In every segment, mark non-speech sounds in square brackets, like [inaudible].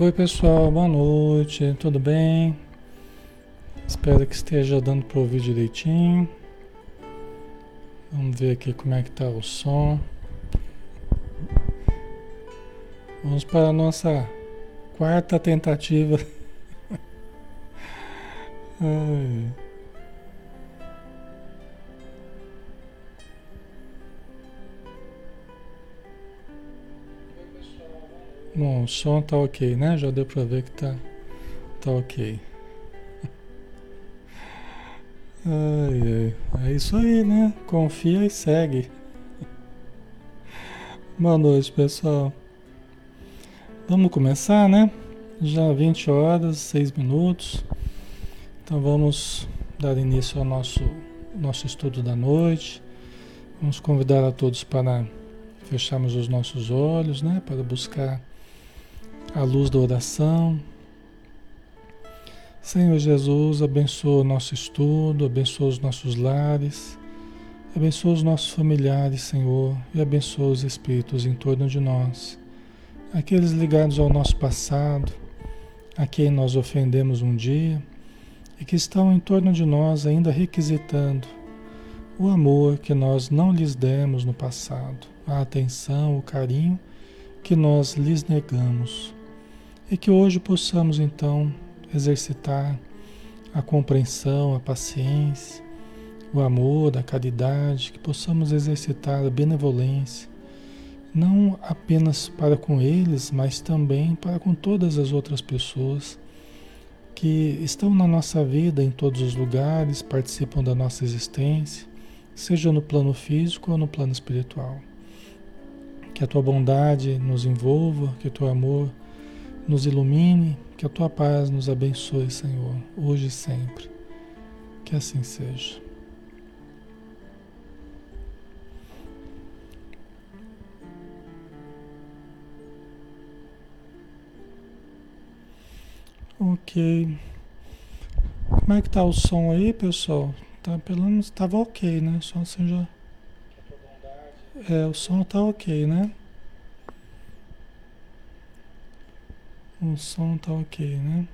Oi pessoal, boa noite, tudo bem? Espero que esteja dando para ouvir direitinho. Vamos ver aqui como é que está o som. Vamos para a nossa quarta tentativa. [laughs] Ai. Bom, o som tá ok, né? Já deu para ver que tá, tá ok. [laughs] Ai, ai. É isso aí, né? Confia e segue. [laughs] Boa noite, pessoal. Vamos começar, né? Já 20 horas, 6 minutos. Então vamos dar início ao nosso, nosso estudo da noite. Vamos convidar a todos para fecharmos os nossos olhos, né? Para buscar a luz da oração. Senhor Jesus, abençoa o nosso estudo, abençoa os nossos lares, abençoa os nossos familiares, Senhor, e abençoa os espíritos em torno de nós, aqueles ligados ao nosso passado, a quem nós ofendemos um dia e que estão em torno de nós ainda requisitando o amor que nós não lhes demos no passado, a atenção, o carinho que nós lhes negamos. E que hoje possamos então exercitar a compreensão, a paciência, o amor, a caridade, que possamos exercitar a benevolência, não apenas para com eles, mas também para com todas as outras pessoas que estão na nossa vida em todos os lugares, participam da nossa existência, seja no plano físico ou no plano espiritual. Que a tua bondade nos envolva, que o teu amor nos ilumine, que a tua paz nos abençoe, Senhor, hoje e sempre. Que assim seja. Ok. Como é que tá o som aí, pessoal? Tá pelo menos estava ok, né? Só assim já. É, o som tá ok, né? O som tá ok, né?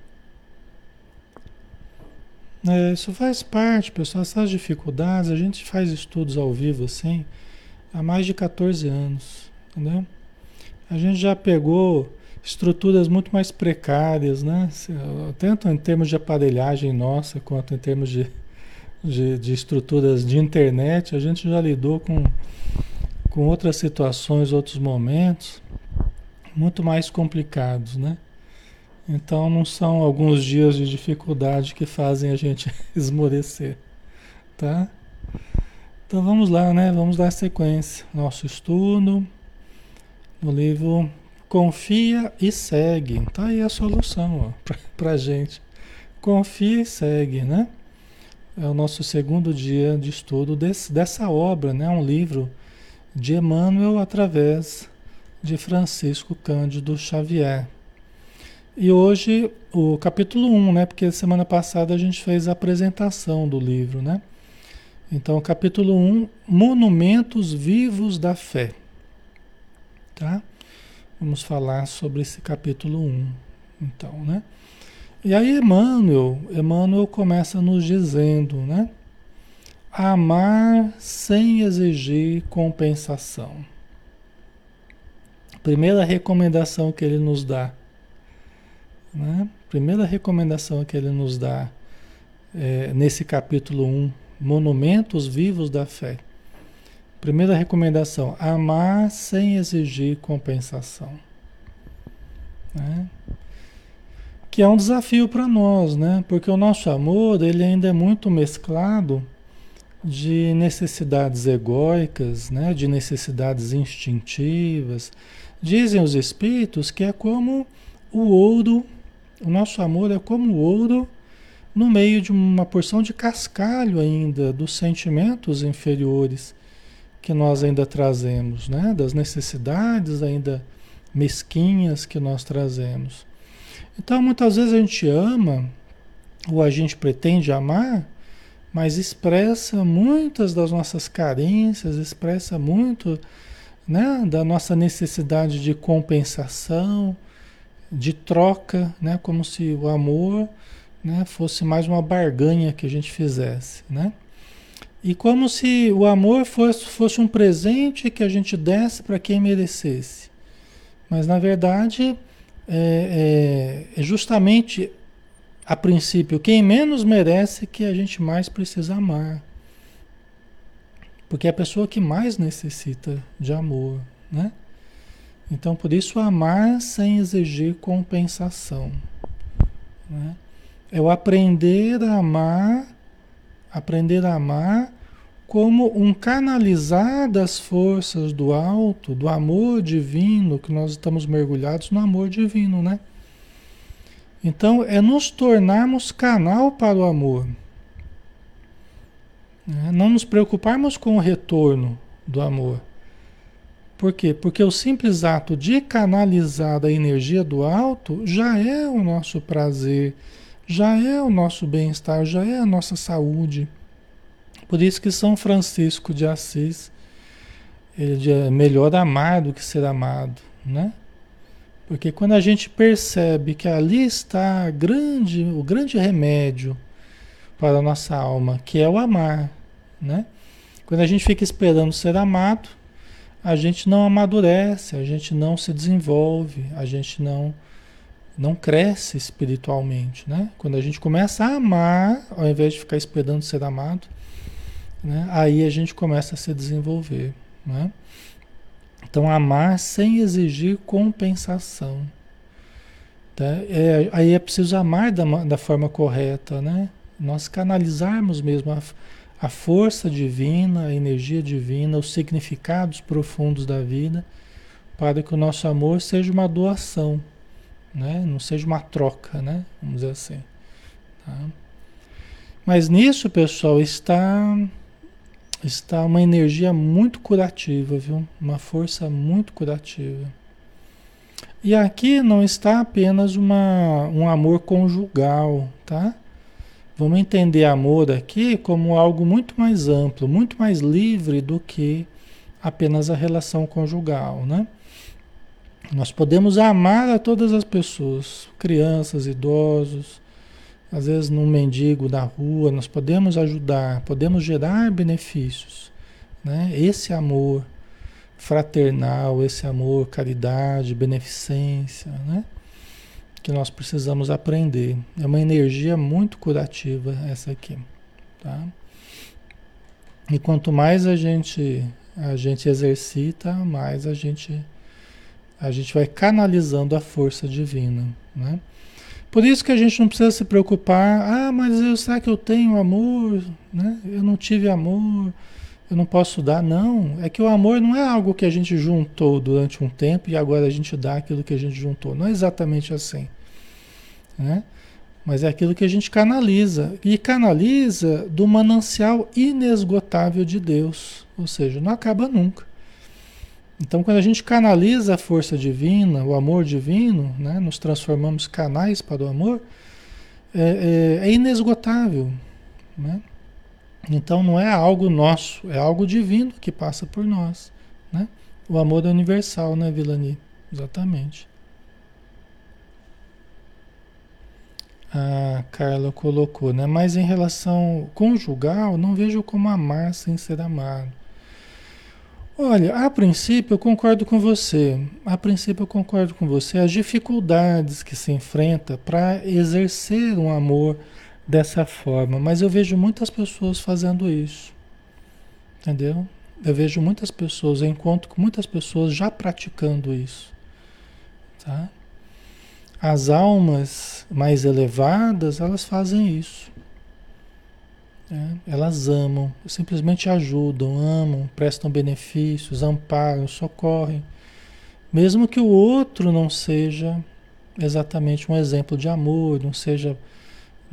É, isso faz parte, pessoal. Essas dificuldades, a gente faz estudos ao vivo assim há mais de 14 anos, entendeu? A gente já pegou estruturas muito mais precárias, né? Tanto em termos de aparelhagem nossa, quanto em termos de, de, de estruturas de internet, a gente já lidou com, com outras situações, outros momentos muito mais complicados, né? Então não são alguns dias de dificuldade que fazem a gente [laughs] esmorecer, tá? Então vamos lá, né? Vamos dar sequência. Nosso estudo no livro Confia e Segue. Tá aí a solução [laughs] para a gente. Confia e segue, né? É o nosso segundo dia de estudo desse, dessa obra, né? Um livro de Emmanuel através de Francisco Cândido Xavier. E hoje o capítulo 1, né? Porque semana passada a gente fez a apresentação do livro, né? Então, capítulo 1, Monumentos Vivos da Fé. Tá? Vamos falar sobre esse capítulo 1, então, né? E aí Emmanuel, Emmanuel começa nos dizendo, né? Amar sem exigir compensação. Primeira recomendação que ele nos dá né? Primeira recomendação que ele nos dá é, nesse capítulo 1, Monumentos Vivos da Fé. Primeira recomendação: amar sem exigir compensação. Né? Que é um desafio para nós, né? Porque o nosso amor ele ainda é muito mesclado de necessidades egóicas, né? de necessidades instintivas. Dizem os espíritos que é como o ouro o nosso amor é como ouro no meio de uma porção de cascalho ainda dos sentimentos inferiores que nós ainda trazemos, né? Das necessidades ainda mesquinhas que nós trazemos. Então, muitas vezes a gente ama ou a gente pretende amar, mas expressa muitas das nossas carências, expressa muito, né, da nossa necessidade de compensação, de troca, né? Como se o amor, né, fosse mais uma barganha que a gente fizesse, né? E como se o amor fosse, fosse um presente que a gente desse para quem merecesse. Mas na verdade é, é, é justamente a princípio quem menos merece que a gente mais precisa amar. Porque é a pessoa que mais necessita de amor, né? Então, por isso, amar sem exigir compensação. Né? É o aprender a amar, aprender a amar como um canalizar das forças do alto, do amor divino, que nós estamos mergulhados no amor divino, né? Então, é nos tornarmos canal para o amor. Né? Não nos preocuparmos com o retorno do amor. Por quê? Porque o simples ato de canalizar a energia do alto já é o nosso prazer, já é o nosso bem-estar, já é a nossa saúde. Por isso que São Francisco de Assis, ele é melhor amar do que ser amado, né? Porque quando a gente percebe que ali está grande, o grande remédio para a nossa alma, que é o amar, né? Quando a gente fica esperando ser amado, a gente não amadurece, a gente não se desenvolve, a gente não não cresce espiritualmente, né? Quando a gente começa a amar, ao invés de ficar esperando ser amado, né? Aí a gente começa a se desenvolver, né? Então amar sem exigir compensação, tá? É, aí é preciso amar da, da forma correta, né? Nós canalizarmos mesmo a, a força divina, a energia divina, os significados profundos da vida, para que o nosso amor seja uma doação, né? não seja uma troca, né? vamos dizer assim. Tá? Mas nisso, pessoal, está está uma energia muito curativa, viu? Uma força muito curativa. E aqui não está apenas uma, um amor conjugal, tá? Vamos entender amor aqui como algo muito mais amplo, muito mais livre do que apenas a relação conjugal, né? Nós podemos amar a todas as pessoas, crianças, idosos, às vezes num mendigo na rua, nós podemos ajudar, podemos gerar benefícios, né? Esse amor fraternal, esse amor caridade, beneficência, né? Que nós precisamos aprender. É uma energia muito curativa essa aqui, tá? E quanto mais a gente a gente exercita, mais a gente a gente vai canalizando a força divina, né? Por isso que a gente não precisa se preocupar, ah, mas eu, será que eu tenho amor, né? Eu não tive amor, eu não posso dar, não. É que o amor não é algo que a gente juntou durante um tempo e agora a gente dá aquilo que a gente juntou. Não é exatamente assim né? Mas é aquilo que a gente canaliza. E canaliza do manancial inesgotável de Deus. Ou seja, não acaba nunca. Então, quando a gente canaliza a força divina, o amor divino, né, nos transformamos canais para o amor, é, é, é inesgotável. Né? Então, não é algo nosso, é algo divino que passa por nós. Né? O amor é universal, né, Vilani? Exatamente. a Carla colocou, né? Mas em relação conjugal, não vejo como amar sem ser amado. Olha, a princípio eu concordo com você. A princípio eu concordo com você. As dificuldades que se enfrenta para exercer um amor dessa forma, mas eu vejo muitas pessoas fazendo isso. Entendeu? Eu vejo muitas pessoas, eu encontro com muitas pessoas já praticando isso. Tá? As almas mais elevadas, elas fazem isso. É, elas amam, simplesmente ajudam, amam, prestam benefícios, amparam, socorrem. Mesmo que o outro não seja exatamente um exemplo de amor, não seja.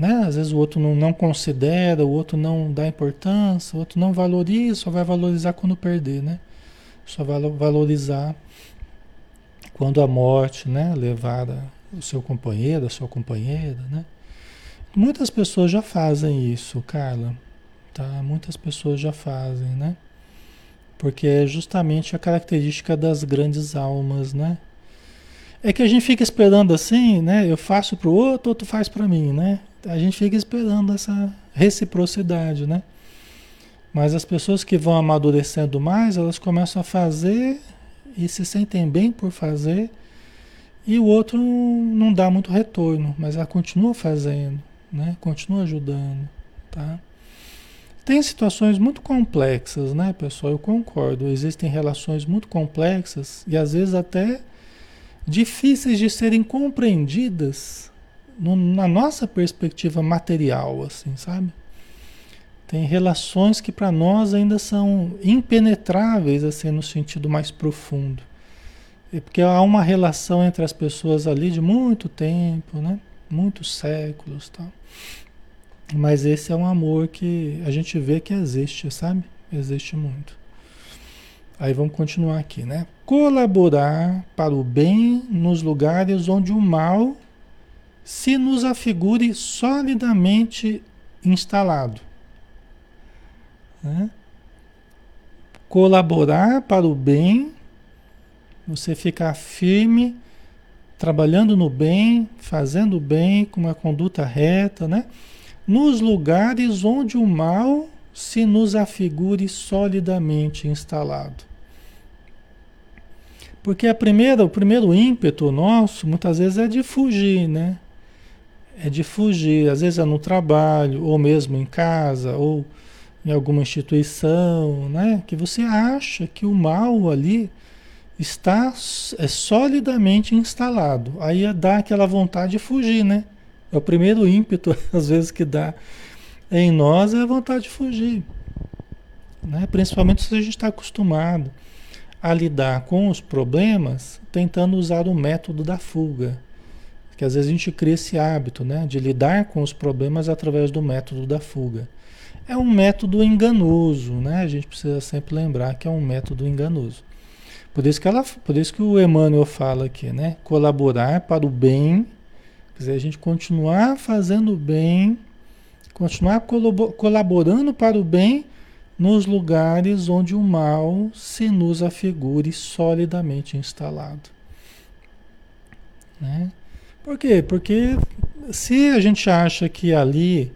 Né? Às vezes o outro não, não considera, o outro não dá importância, o outro não valoriza, só vai valorizar quando perder, né? Só vai valorizar quando a morte né, levar o seu companheiro, a sua companheira, né? Muitas pessoas já fazem isso, Carla, tá? Muitas pessoas já fazem, né? Porque é justamente a característica das grandes almas, né? É que a gente fica esperando assim, né? Eu faço para o outro, outro faz para mim, né? A gente fica esperando essa reciprocidade, né? Mas as pessoas que vão amadurecendo mais, elas começam a fazer e se sentem bem por fazer, e o outro não dá muito retorno, mas ela continua fazendo, né? Continua ajudando, tá? Tem situações muito complexas, né, pessoal? Eu concordo. Existem relações muito complexas e às vezes até difíceis de serem compreendidas no, na nossa perspectiva material, assim, sabe? Tem relações que para nós ainda são impenetráveis, assim, no sentido mais profundo. É porque há uma relação entre as pessoas ali de muito tempo, né? Muitos séculos, tal. Mas esse é um amor que a gente vê que existe, sabe? Existe muito. Aí vamos continuar aqui, né? Colaborar para o bem nos lugares onde o mal se nos afigure solidamente instalado. Né? Colaborar para o bem, você ficar firme, trabalhando no bem, fazendo o bem, com uma conduta reta, né? Nos lugares onde o mal se nos afigure solidamente instalado. Porque a primeira, o primeiro ímpeto nosso, muitas vezes, é de fugir, né? É de fugir, às vezes é no trabalho, ou mesmo em casa, ou em alguma instituição, né? Que você acha que o mal ali está é solidamente instalado. Aí é dá aquela vontade de fugir, né? É o primeiro ímpeto, [laughs] às vezes, que dá em nós é a vontade de fugir. Né? Principalmente se a gente está acostumado a lidar com os problemas tentando usar o método da fuga. Que às vezes a gente cria esse hábito né? de lidar com os problemas através do método da fuga. É um método enganoso, né? A gente precisa sempre lembrar que é um método enganoso. Por isso que, ela, por isso que o Emmanuel fala aqui, né? Colaborar para o bem, quer dizer, a gente continuar fazendo o bem, continuar colaborando para o bem nos lugares onde o mal se nos afigure solidamente instalado. Né? Por quê? Porque se a gente acha que ali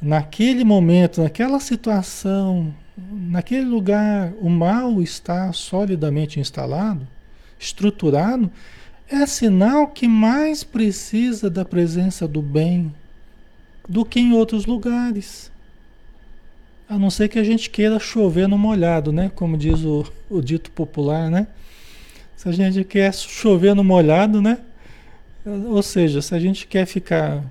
naquele momento, naquela situação, naquele lugar, o mal está solidamente instalado, estruturado, é sinal que mais precisa da presença do bem do que em outros lugares. A não ser que a gente queira chover no molhado, né? Como diz o, o dito popular, né? Se a gente quer chover no molhado, né? Ou seja, se a gente quer ficar,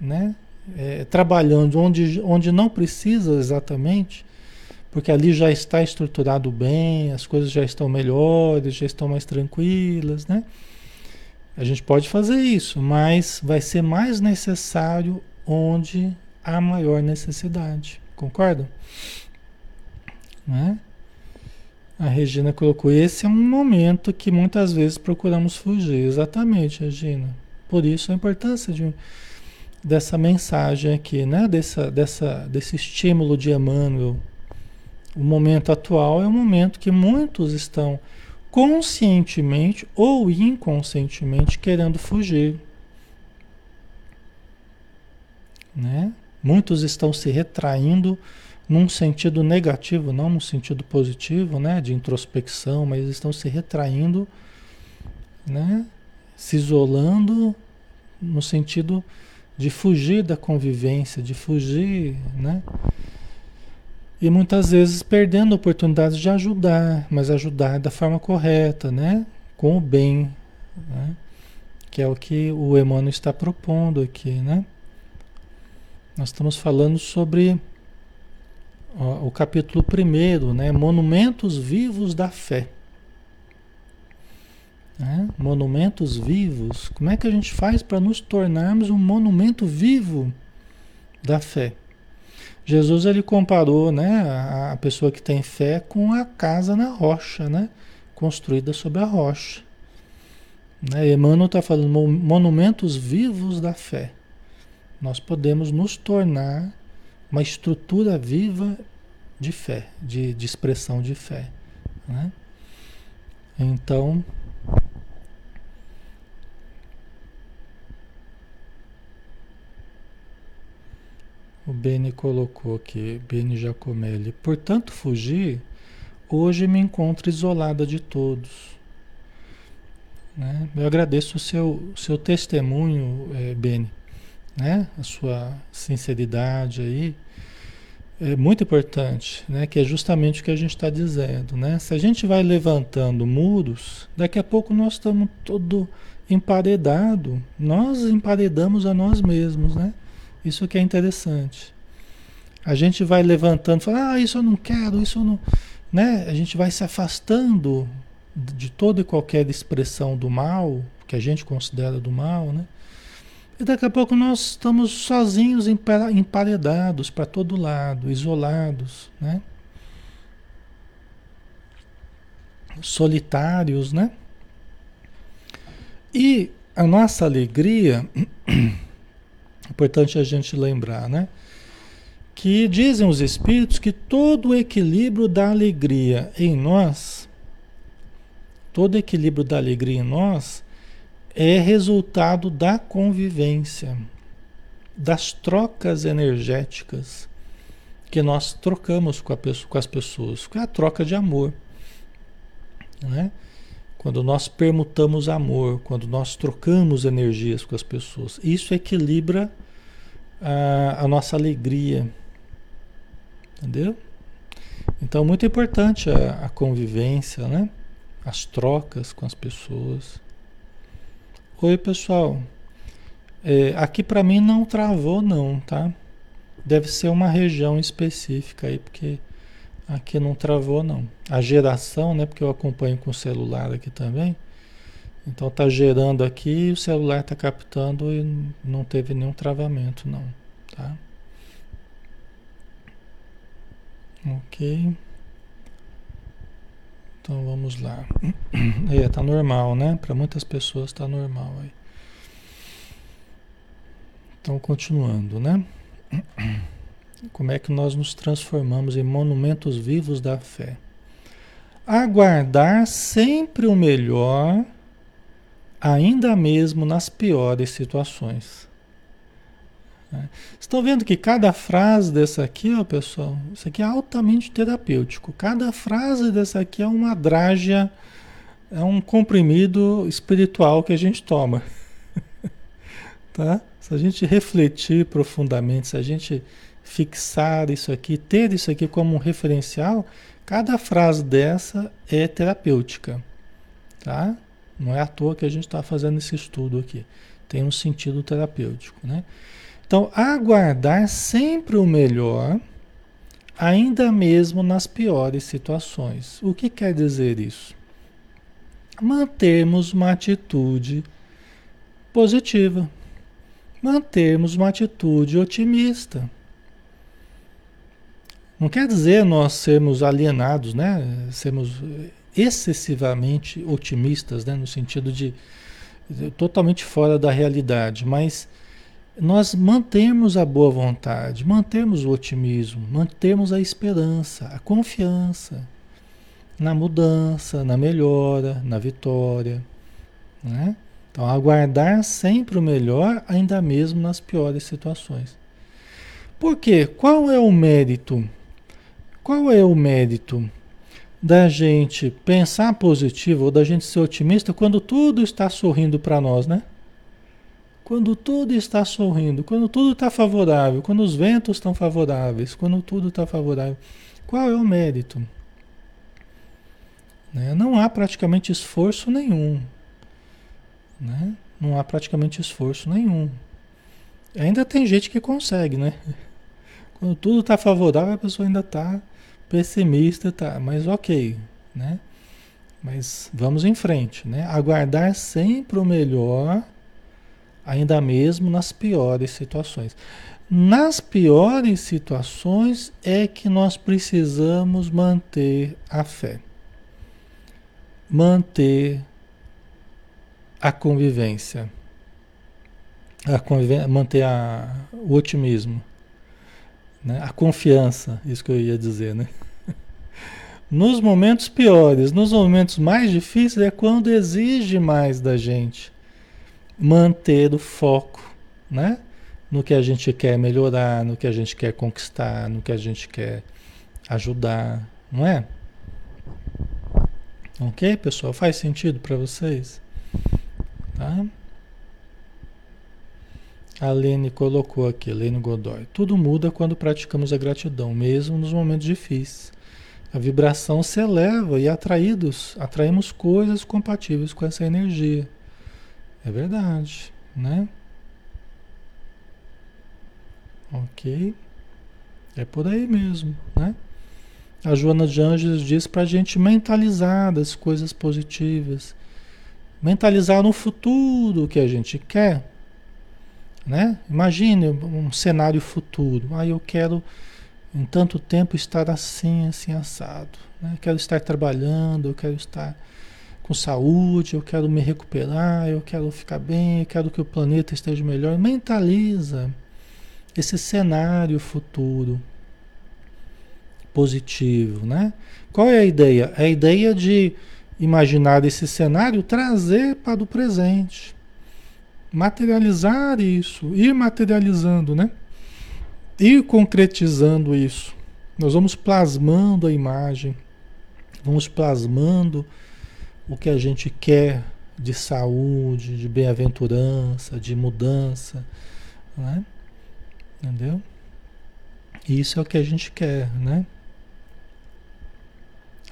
né? é, trabalhando onde, onde não precisa exatamente, porque ali já está estruturado bem, as coisas já estão melhores, já estão mais tranquilas, né? A gente pode fazer isso, mas vai ser mais necessário onde há maior necessidade. Concordam? Né? A Regina colocou: esse é um momento que muitas vezes procuramos fugir. Exatamente, Regina. Por isso a importância de dessa mensagem aqui, né? Dessa, dessa, desse estímulo de Emmanuel. O momento atual é um momento que muitos estão conscientemente ou inconscientemente querendo fugir. Né? Muitos estão se retraindo num sentido negativo, não no sentido positivo, né, de introspecção, mas estão se retraindo, né, se isolando no sentido de fugir da convivência, de fugir, né? E muitas vezes perdendo oportunidades de ajudar, mas ajudar da forma correta, né? Com o bem, né? Que é o que o Emmanuel está propondo aqui, né? Nós estamos falando sobre ó, o capítulo primeiro, né? Monumentos vivos da fé. Né? Monumentos vivos. Como é que a gente faz para nos tornarmos um monumento vivo da fé? Jesus ele comparou né, a, a pessoa que tem fé com a casa na rocha, né? construída sobre a rocha. Né? Emmanuel está falando monumentos vivos da fé. Nós podemos nos tornar uma estrutura viva de fé, de, de expressão de fé. Né? Então, O Beni colocou aqui, Beni Jacomelli. Portanto, fugir, hoje me encontro isolada de todos. Né? Eu agradeço o seu, seu testemunho, é, Beni né? a sua sinceridade aí. É muito importante, né? que é justamente o que a gente está dizendo. Né? Se a gente vai levantando muros, daqui a pouco nós estamos todo emparedado. Nós emparedamos a nós mesmos, né? Isso que é interessante. A gente vai levantando, fala, ah, isso eu não quero, isso eu não. Né? A gente vai se afastando de toda e qualquer expressão do mal, que a gente considera do mal, né? E daqui a pouco nós estamos sozinhos, emparedados para todo lado, isolados, né? Solitários, né? E a nossa alegria [clears throat] Importante a gente lembrar, né? Que dizem os espíritos que todo o equilíbrio da alegria em nós, todo equilíbrio da alegria em nós, é resultado da convivência, das trocas energéticas que nós trocamos com, pessoa, com as pessoas, que é a troca de amor. Né? Quando nós permutamos amor, quando nós trocamos energias com as pessoas, isso equilibra a, a nossa alegria. Entendeu? Então, muito importante a, a convivência, né? As trocas com as pessoas. Oi, pessoal. É, aqui para mim não travou, não, tá? Deve ser uma região específica aí, porque Aqui não travou não. A geração, né? Porque eu acompanho com o celular aqui também. Então tá gerando aqui, o celular tá captando e não teve nenhum travamento não, tá? Ok. Então vamos lá. [clears throat] É, tá normal, né? Para muitas pessoas tá normal aí. Então continuando, né? [clears throat] Como é que nós nos transformamos em monumentos vivos da fé? Aguardar sempre o melhor, ainda mesmo nas piores situações. Né? Estão vendo que cada frase dessa aqui, ó, pessoal, isso aqui é altamente terapêutico. Cada frase dessa aqui é uma drágia, é um comprimido espiritual que a gente toma. [laughs] tá? Se a gente refletir profundamente, se a gente fixar isso aqui, ter isso aqui como um referencial, cada frase dessa é terapêutica, tá? Não é à toa que a gente está fazendo esse estudo aqui. Tem um sentido terapêutico, né? Então, aguardar sempre o melhor, ainda mesmo nas piores situações. O que quer dizer isso? Mantermos uma atitude positiva, mantermos uma atitude otimista. Não quer dizer nós sermos alienados, né? Sermos excessivamente otimistas, né? No sentido de totalmente fora da realidade, mas nós mantemos a boa vontade, mantemos o otimismo, mantemos a esperança, a confiança na mudança, na melhora, na vitória, né? Então, aguardar sempre o melhor, ainda mesmo nas piores situações. Por quê? Qual é o mérito qual é o mérito da gente pensar positivo ou da gente ser otimista quando tudo está sorrindo para nós, né? Quando tudo está sorrindo, quando tudo está favorável, quando os ventos estão favoráveis, quando tudo está favorável. Qual é o mérito? Né? Não há praticamente esforço nenhum. Né? Não há praticamente esforço nenhum. Ainda tem gente que consegue, né? [laughs] Quando tudo está favorável, a pessoa ainda está pessimista, tá, mas ok, né? Mas vamos em frente, né? Aguardar sempre o melhor, ainda mesmo nas piores situações. Nas piores situações é que nós precisamos manter a fé, manter a convivência, a manter a, o otimismo. Né? A confiança, isso que eu ia dizer, né? [laughs] Nos momentos piores, nos momentos mais difíceis é quando exige mais da gente manter o foco, né? no que a gente quer melhorar, no que a gente quer conquistar, no que a gente quer ajudar, não é? Ok, pessoal? Faz sentido para vocês? Tá? A Lene colocou aqui, Lene Godoy. Tudo muda quando praticamos a gratidão, mesmo nos momentos difíceis. A vibração se eleva e atraídos, atraímos coisas compatíveis com essa energia. É verdade, né? Ok? É por aí mesmo, né? A Joana de Anjos diz para a gente mentalizar das coisas positivas, mentalizar no futuro que a gente quer, né? Imagine um cenário futuro. Ah, eu quero em tanto tempo estar assim, assim assado. Né? Quero estar trabalhando, eu quero estar com saúde, eu quero me recuperar, eu quero ficar bem, eu quero que o planeta esteja melhor. Mentaliza esse cenário futuro positivo, né? Qual é a ideia? É a ideia de imaginar esse cenário, trazer para o presente, materializar isso, ir materializando, né? Ir concretizando isso. Nós vamos plasmando a imagem, vamos plasmando o que a gente quer de saúde, de bem-aventurança, de mudança, né? Entendeu? Isso é o que a gente quer, né?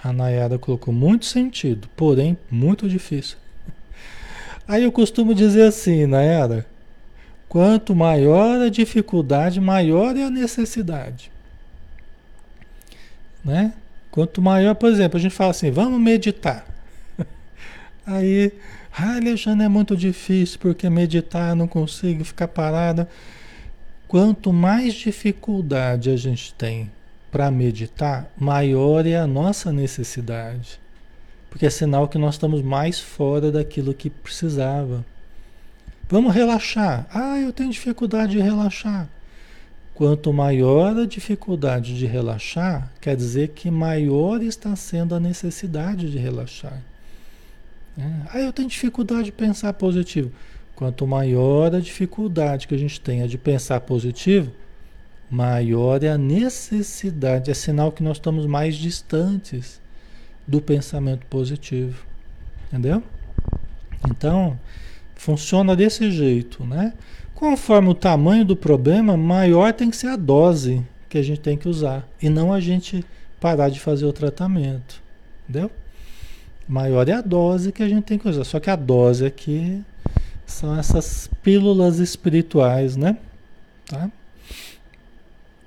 A Nayara colocou muito sentido, porém muito difícil. [laughs] Aí eu costumo dizer assim, Nayara, quanto maior a dificuldade, maior é a necessidade. Né? Quanto maior, por exemplo, a gente fala assim, vamos meditar. Aí, ah, Alexandre, é muito difícil porque meditar não consigo ficar parada. Quanto mais dificuldade a gente tem para meditar, maior é a nossa necessidade. Porque é sinal que nós estamos mais fora daquilo que precisava. Vamos relaxar. Ah, eu tenho dificuldade de relaxar. Quanto maior a dificuldade de relaxar, quer dizer que maior está sendo a necessidade de relaxar. É. Ah, eu tenho dificuldade de pensar positivo. Quanto maior a dificuldade que a gente tenha de pensar positivo, maior é a necessidade, é sinal que nós estamos mais distantes do pensamento positivo. Entendeu? Então, funciona desse jeito, né? Conforme o tamanho do problema, maior tem que ser a dose que a gente tem que usar e não a gente parar de fazer o tratamento. Entendeu? Maior é a dose que a gente tem que usar. Só que a dose aqui são essas pílulas espirituais, né? Tá?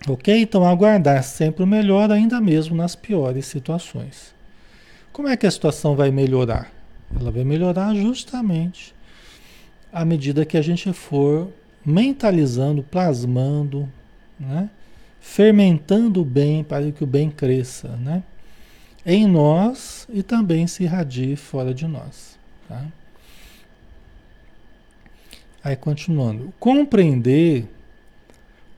Ok? Então aguardar sempre o melhor, ainda mesmo nas piores situações. Como é que a situação vai melhorar? Ela vai melhorar justamente à medida que a gente for mentalizando, plasmando, né? fermentando o bem para que o bem cresça, né? Em nós e também se irradie fora de nós. Tá? Aí continuando, compreender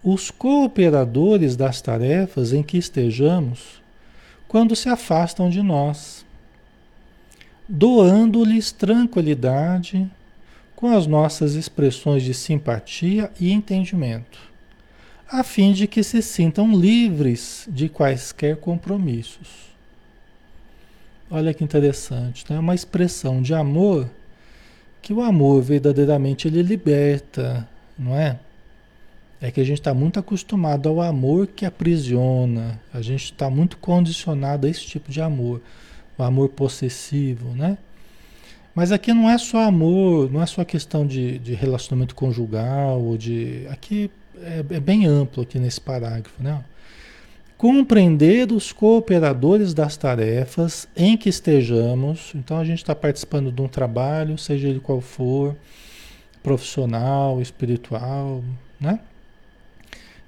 os cooperadores das tarefas em que estejamos quando se afastam de nós, doando-lhes tranquilidade com as nossas expressões de simpatia e entendimento, a fim de que se sintam livres de quaisquer compromissos. Olha que interessante, né? Uma expressão de amor que o amor verdadeiramente ele liberta, não é? É que a gente está muito acostumado ao amor que aprisiona, a gente está muito condicionado a esse tipo de amor, o amor possessivo, né? Mas aqui não é só amor, não é só questão de, de relacionamento conjugal, ou de. Aqui é, é bem amplo aqui nesse parágrafo, né? Compreender os cooperadores das tarefas em que estejamos. Então a gente está participando de um trabalho, seja ele qual for, profissional, espiritual, né?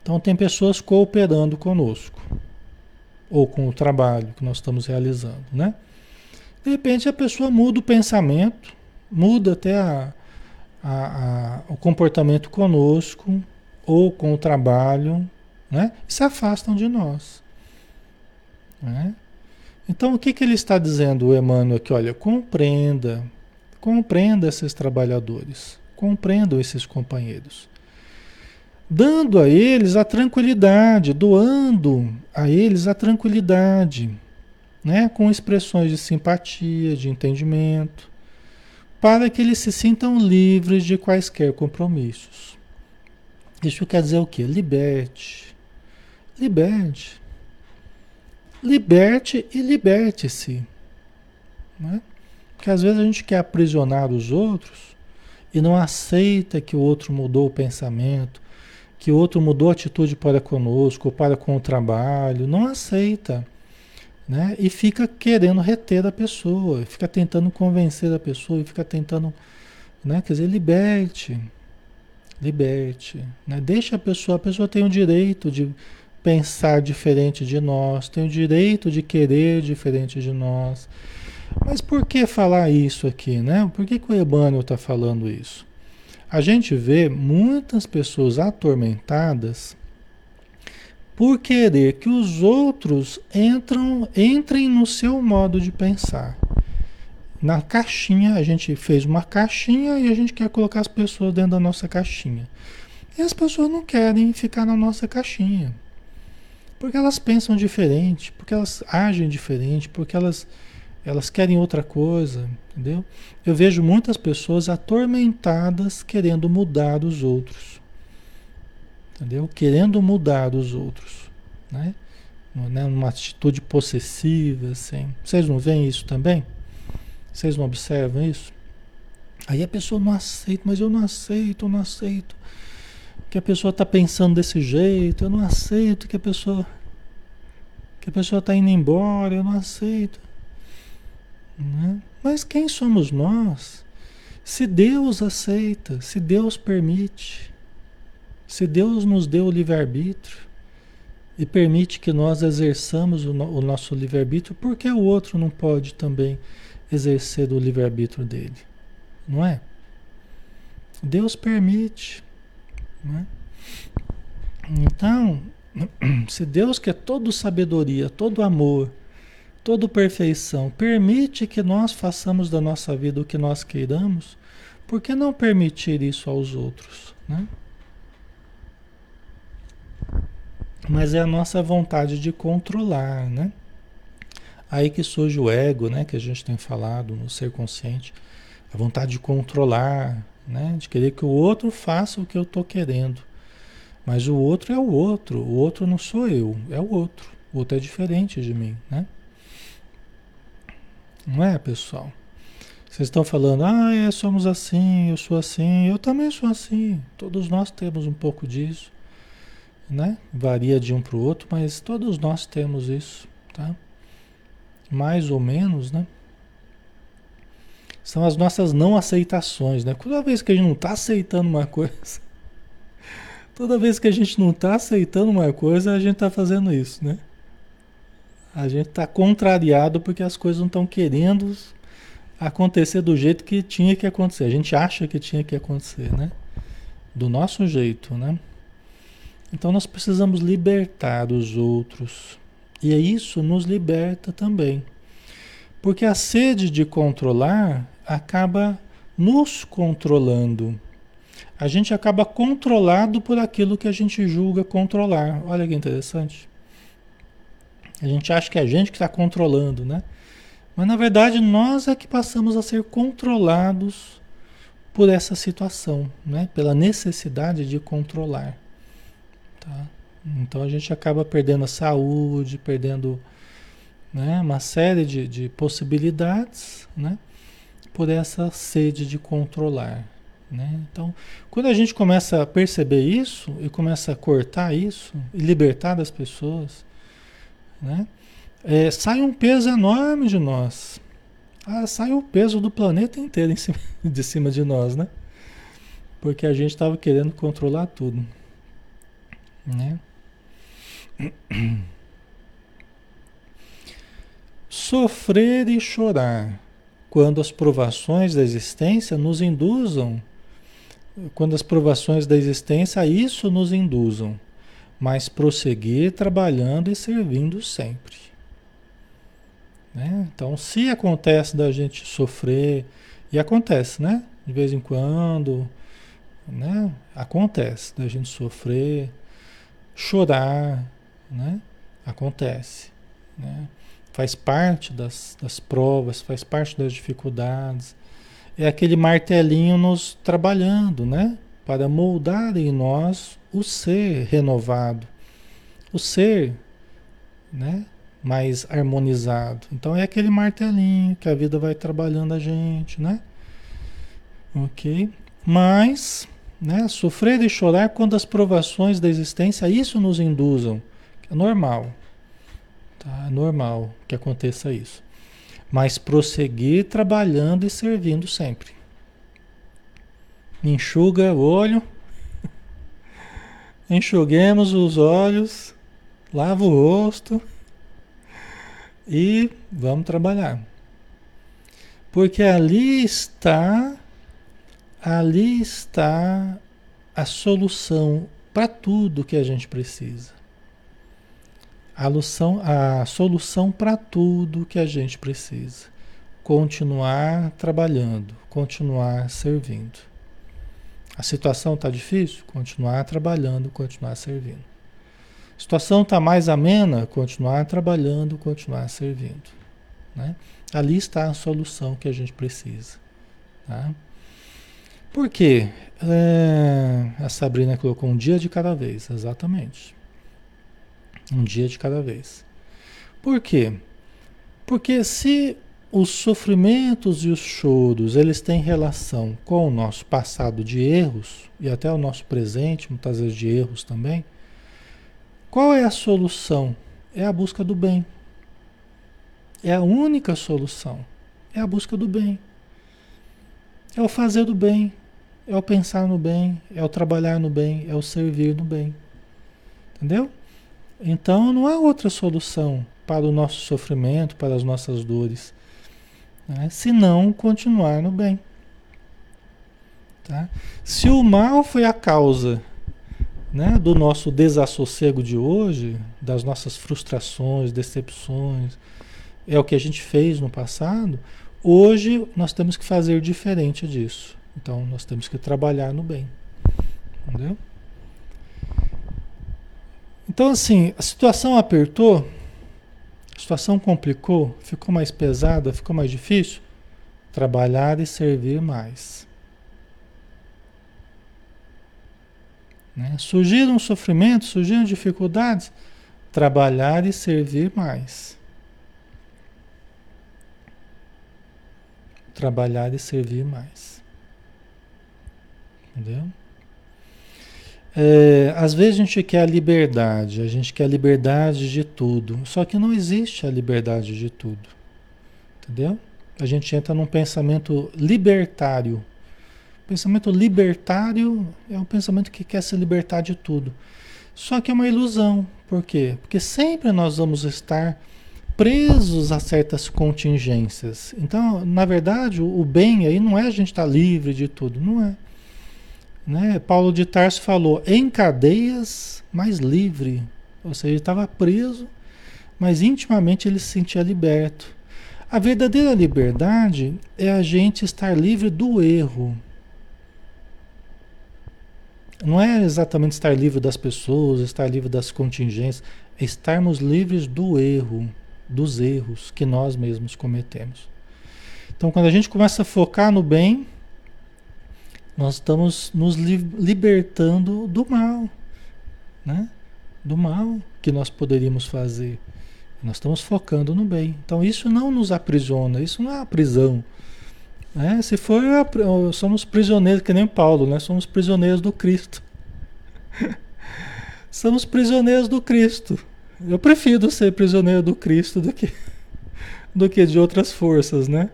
Então tem pessoas cooperando conosco ou com o trabalho que nós estamos realizando, né? De repente a pessoa muda o pensamento, muda até a, a, a, o comportamento conosco ou com o trabalho, né? Se afastam de nós. Né? Então, o que, que ele está dizendo, o Emmanuel, aqui? Olha, compreenda, compreenda esses trabalhadores, compreendam esses companheiros. dando a eles a tranquilidade, doando a eles a tranquilidade, né? com expressões de simpatia, de entendimento, para que eles se sintam livres de quaisquer compromissos. Isso quer dizer o quê? Liberte. Liberte. Liberte e liberte-se. Né? Porque às vezes a gente quer aprisionar os outros e não aceita que o outro mudou o pensamento, que o outro mudou a atitude para conosco, para com o trabalho, não aceita. Né? E fica querendo reter a pessoa, fica tentando convencer a pessoa, fica tentando, né? quer dizer, liberte, liberte, né? deixa a pessoa, a pessoa tem o direito de pensar diferente de nós, tem o direito de querer diferente de nós. Mas por que falar isso aqui, né? Por que, que o Emmanuel está falando isso? A gente vê muitas pessoas atormentadas por querer que os outros entram, entrem no seu modo de pensar. Na caixinha, a gente fez uma caixinha e a gente quer colocar as pessoas dentro da nossa caixinha. E as pessoas não querem ficar na nossa caixinha. Porque elas pensam diferente, porque elas agem diferente, porque elas elas querem outra coisa, entendeu? Eu vejo muitas pessoas atormentadas querendo mudar os outros, entendeu? Querendo mudar os outros, né? né? Uma atitude possessiva, assim. Vocês não veem isso também? Vocês não observam isso? Aí a pessoa não aceita, mas eu não aceito, eu não aceito que a pessoa está pensando desse jeito, eu não aceito que a pessoa que a pessoa está indo embora, eu não aceito. Né? Mas quem somos nós? Se Deus aceita, se Deus permite, se Deus nos deu o livre-arbítrio e permite que nós exerçamos o, no, o nosso livre-arbítrio, por que o outro não pode também exercer o livre-arbítrio dele? Não é? Deus permite. Não é? Então, [clears throat] se Deus que é todo sabedoria, todo amor, toda perfeição, permite que nós façamos da nossa vida o que nós queiramos, por que não permitir isso aos outros? Né? Mas é a nossa vontade de controlar, né? Aí que surge o ego, né? Que a gente tem falado no ser consciente. A vontade de controlar, né? De querer que o outro faça o que eu estou querendo. Mas o outro é o outro. O outro não sou eu, é o outro. O outro é diferente de mim, né? Não é, pessoal? Vocês estão falando, ah, é, somos assim, eu sou assim, eu também sou assim. Todos nós temos um pouco disso, né? Varia de um para o outro, mas todos nós temos isso, tá? Mais ou menos, né? São as nossas não aceitações, né? Toda vez que a gente não está aceitando uma coisa, [laughs] toda vez que a gente não está aceitando uma coisa, a gente está fazendo isso, né? A gente está contrariado porque as coisas não estão querendo acontecer do jeito que tinha que acontecer. A gente acha que tinha que acontecer, né? Do nosso jeito, né? Então nós precisamos libertar os outros. E isso nos liberta também. Porque a sede de controlar acaba nos controlando. A gente acaba controlado por aquilo que a gente julga controlar. Olha que interessante. A gente acha que é a gente que está controlando, né? Mas na verdade nós é que passamos a ser controlados por essa situação, né? Pela necessidade de controlar. Tá? Então a gente acaba perdendo a saúde, perdendo né, uma série de, de possibilidades, né? Por essa sede de controlar. Né? Então, quando a gente começa a perceber isso e começa a cortar isso e libertar das pessoas, né? É, sai um peso enorme de nós. Ah, sai o peso do planeta inteiro cima, [laughs] de cima de nós, né? Porque a gente estava querendo controlar tudo. Né? [clears throat] Sofrer e chorar quando as provações da existência nos induzam, quando as provações da existência a isso nos induzam mas prosseguir trabalhando e servindo sempre. Né? Então, se acontece da gente sofrer, e acontece, né? De vez em quando, né? Acontece da gente sofrer, chorar, né? Acontece, né? Faz parte das, das provas, faz parte das dificuldades. É aquele martelinho nos trabalhando, né? Para moldar em nós o ser renovado, o ser, né? Mais harmonizado. Então é aquele martelinho que a vida vai trabalhando a gente, né? Ok? Mas né? Sofrer e chorar quando as provações da existência isso nos induzam. É normal. Tá? É normal que aconteça isso. Mas prosseguir trabalhando e servindo sempre. Enxuga o olho. [laughs] Enxuguemos os olhos. Lava o rosto. E vamos trabalhar. Porque ali está ali está a solução para tudo que a gente precisa. A, solução, para tudo que a gente precisa. Continuar trabalhando, continuar servindo. A situação está difícil? Continuar trabalhando, continuar servindo. A situação está mais amena? Continuar trabalhando, continuar servindo. Né? Ali está a solução que a gente precisa. Tá? Por quê? É, a Sabrina colocou um dia de cada vez, exatamente. Um dia de cada vez. Por quê? Porque se os sofrimentos e os choros, eles têm relação com o nosso passado de erros e até o nosso presente, muitas vezes de erros também, qual é a solução? É a busca do bem. É a única solução. É a busca do bem. É o fazer do bem, é o pensar no bem, é o trabalhar no bem, é o servir no bem. Entendeu? Então não há outra solução para o nosso sofrimento, para as nossas dores, né? senão continuar no bem. Tá? Se o mal foi a causa né, do nosso desassossego de hoje, das nossas frustrações, decepções, é o que a gente fez no passado, hoje nós temos que fazer diferente disso. Então nós temos que trabalhar no bem. Entendeu? Então, assim, a situação apertou, a situação complicou, ficou mais pesada, ficou mais difícil. Trabalhar e servir mais. Né? Surgiram sofrimentos, surgiram dificuldades, trabalhar e servir mais. Trabalhar e servir mais. Entendeu? É, às vezes a gente quer a liberdade, a gente quer a liberdade de tudo, só que não existe a liberdade de tudo. Entendeu? A gente entra num pensamento libertário. pensamento libertário é um pensamento que quer se libertar de tudo. Só que é uma ilusão. Por quê? Porque sempre nós vamos estar presos a certas contingências. Então, na verdade, o bem aí não é a gente estar livre de tudo, não é. Né? Paulo de Tarso falou em cadeias, mas livre. Ou seja, ele estava preso, mas intimamente ele se sentia liberto. A verdadeira liberdade é a gente estar livre do erro. Não é exatamente estar livre das pessoas, estar livre das contingências, é estarmos livres do erro, dos erros que nós mesmos cometemos. Então, quando a gente começa a focar no bem, nós estamos nos libertando do mal, né? Do mal que nós poderíamos fazer. Nós estamos focando no bem. Então isso não nos aprisiona, isso não é a prisão. Né? Se for, somos prisioneiros, que nem Paulo, né? Somos prisioneiros do Cristo. [laughs] somos prisioneiros do Cristo. Eu prefiro ser prisioneiro do Cristo do que, [laughs] do que de outras forças, né?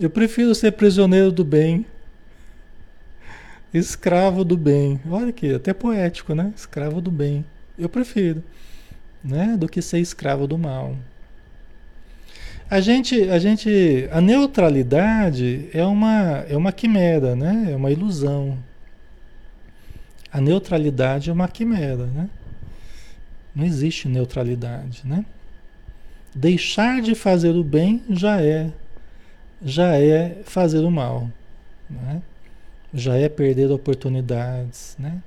Eu prefiro ser prisioneiro do bem Escravo do bem. Olha aqui, até poético, né? Escravo do bem. Eu prefiro, né? Do que ser escravo do mal. A gente, a gente, a neutralidade é uma, é uma quimera, né? É uma ilusão. A neutralidade é uma quimera, né? Não existe neutralidade, né? Deixar de fazer o bem já é, já é fazer o mal, né? Já é perder oportunidades, né?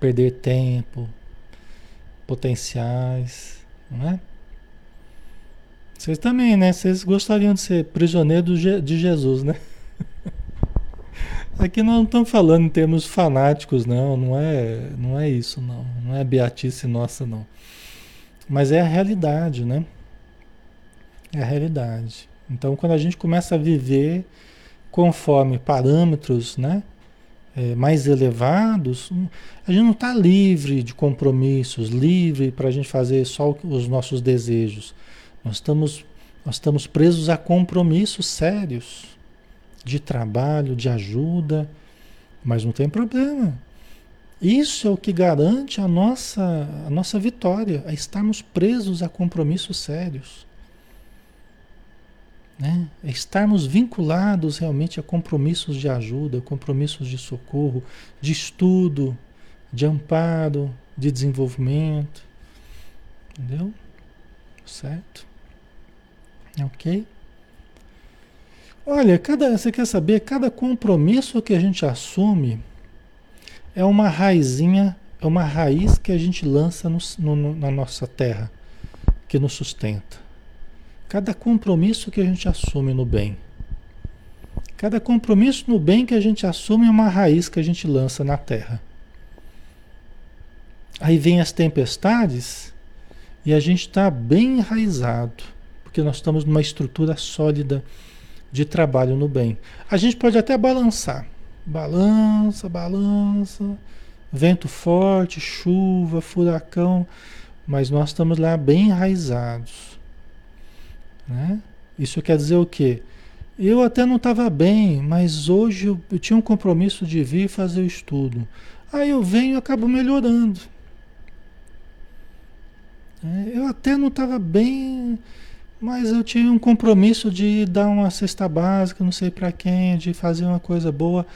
Perder tempo, potenciais, não é? Vocês também, né? Vocês gostariam de ser prisioneiro de Jesus, né? [laughs] Aqui não estamos falando em termos fanáticos, não. Não é, não é isso, não. Não é beatice nossa, não. Mas é a realidade, né? É a realidade. Então, quando a gente começa a viver conforme parâmetros, né? É, mais elevados, a gente não está livre de compromissos, livre para a gente fazer só os nossos desejos. Nós estamos, nós estamos presos a compromissos sérios de trabalho, de ajuda, mas não tem problema. Isso é o que garante a nossa, a nossa vitória, é estarmos presos a compromissos sérios. Né? É estarmos vinculados realmente a compromissos de ajuda, compromissos de socorro, de estudo, de amparo, de desenvolvimento. Entendeu? Certo? Ok? Olha, cada, você quer saber, cada compromisso que a gente assume é uma raizinha, é uma raiz que a gente lança no, no, na nossa terra, que nos sustenta. Cada compromisso que a gente assume no bem. Cada compromisso no bem que a gente assume é uma raiz que a gente lança na terra. Aí vem as tempestades e a gente está bem enraizado, porque nós estamos numa estrutura sólida de trabalho no bem. A gente pode até balançar. Balança, balança, vento forte, chuva, furacão, mas nós estamos lá bem enraizados. Né? Isso quer dizer o quê? Eu até não estava bem, mas hoje eu, eu, tinha um compromisso de vir fazer o estudo. Aí eu venho e acabo melhorando. É, eu até não estava bem, mas eu tinha um compromisso de dar uma cesta básica, não sei para quem, de fazer uma coisa boa.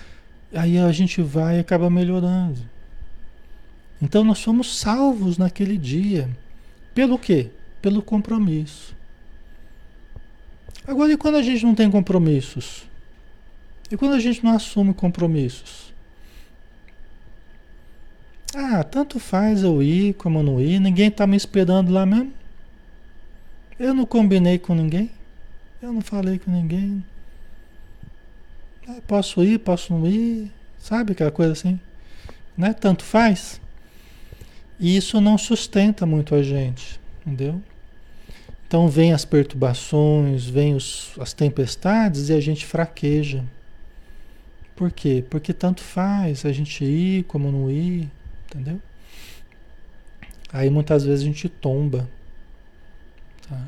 Aí a gente vai e acaba melhorando. Então nós somos salvos naquele dia. Pelo quê? Pelo compromisso. Agora, e quando a gente não tem compromissos? E quando a gente não assume compromissos? Ah, tanto faz eu ir como não ir, ninguém está me esperando lá mesmo. Eu não combinei com ninguém. Eu não falei com ninguém. Posso ir, posso não ir. Sabe aquela coisa assim? Né? Tanto faz. E isso não sustenta muito a gente. Entendeu? Então vem as perturbações, vem os, as tempestades e a gente fraqueja. Por quê? Porque tanto faz a gente ir como não ir, entendeu? Aí muitas vezes a gente tomba. Tá?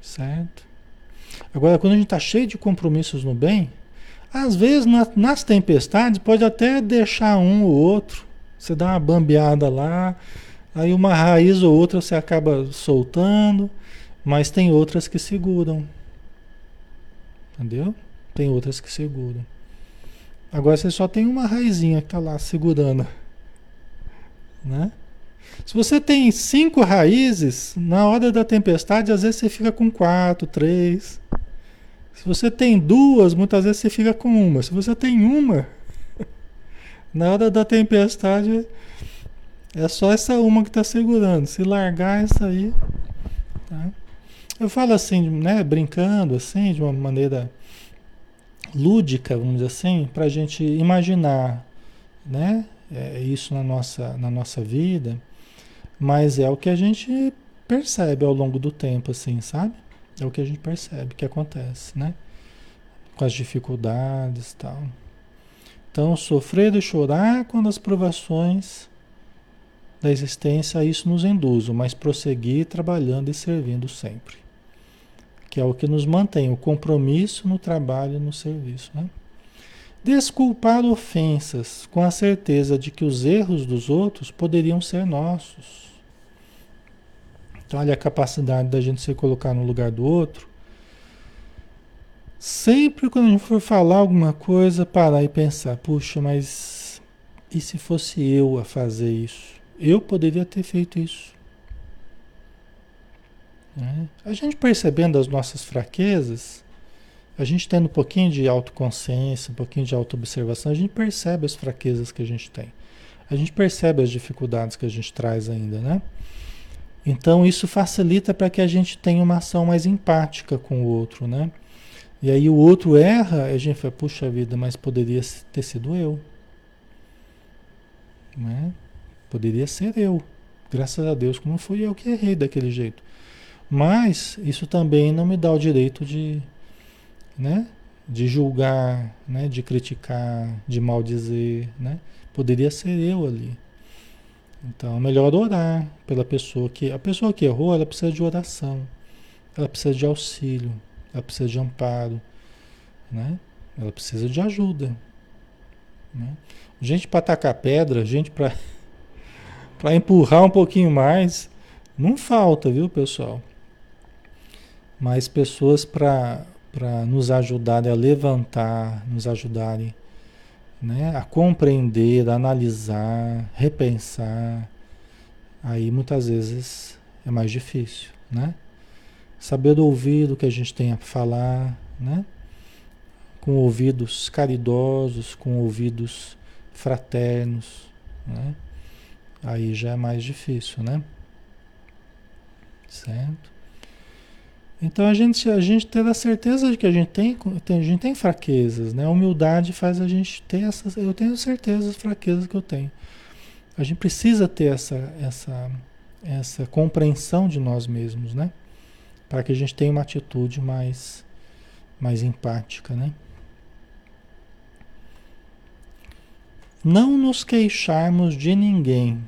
Certo? Agora, quando a gente está cheio de compromissos no bem, às vezes na, nas tempestades pode até deixar um ou outro. Você dá uma bambeada lá, aí uma raiz ou outra você acaba soltando, mas tem outras que seguram. Entendeu? Tem outras que seguram. Agora você só tem uma raizinha que está lá segurando. Né? Se você tem cinco raízes, na hora da tempestade, às vezes você fica com quatro, três. Se você tem duas, muitas vezes você fica com uma. Se você tem uma, [laughs] na hora da tempestade, é só essa uma que está segurando. Se largar essa aí. Tá? Eu falo assim, né, brincando, assim, de uma maneira lúdica, vamos dizer assim, para a gente imaginar, né, é, isso na nossa, na nossa vida. Mas é o que a gente percebe ao longo do tempo, assim, sabe? É o que a gente percebe que acontece, né? Com as dificuldades e tal. Então, sofrer e chorar quando as provações da existência isso nos induzem, mas prosseguir trabalhando e servindo sempre. Que é o que nos mantém, o compromisso no trabalho e no serviço, né? Desculpar ofensas com a certeza de que os erros dos outros poderiam ser nossos. Então, olha a capacidade da gente se colocar no lugar do outro. Sempre quando a gente for falar alguma coisa, parar e pensar: puxa, mas e se fosse eu a fazer isso? Eu poderia ter feito isso. Né? A gente percebendo as nossas fraquezas, A gente tendo um pouquinho de autoconsciência, um pouquinho de autoobservação, a gente percebe as fraquezas que a gente tem. A gente percebe as dificuldades que a gente traz ainda, né? Então isso facilita para que a gente tenha uma ação mais empática com o outro, né? E aí o outro erra, a gente fala, puxa vida, mas poderia ter sido eu. Né? Poderia ser eu. Graças a Deus, como fui eu que errei daquele jeito. Mas isso também não me dá o direito de, né, de julgar, né, de criticar, de maldizer, né? Poderia ser eu ali. Então, é melhor orar pela pessoa que a pessoa que errou, ela precisa de oração. Ela precisa de auxílio, ela precisa de amparo, né? Ela precisa de ajuda, né? Gente para tacar pedra, gente para [laughs] para empurrar um pouquinho mais, não falta, viu, pessoal? Mas pessoas para nos ajudarem a levantar, nos ajudarem né, a compreender, a analisar, repensar, aí muitas vezes é mais difícil, né? Saber ouvir o que a gente tem a falar, né? Com ouvidos caridosos, com ouvidos fraternos, né? Aí já é mais difícil, né? Certo? Então a gente, a gente ter a certeza de que a gente tem, a gente tem fraquezas, né? A humildade faz a gente ter essas. Eu tenho certeza das fraquezas que eu tenho. A gente precisa ter essa, essa, essa compreensão de nós mesmos, né? Para que a gente tenha uma atitude mais, mais empática, né? Não nos queixarmos de ninguém.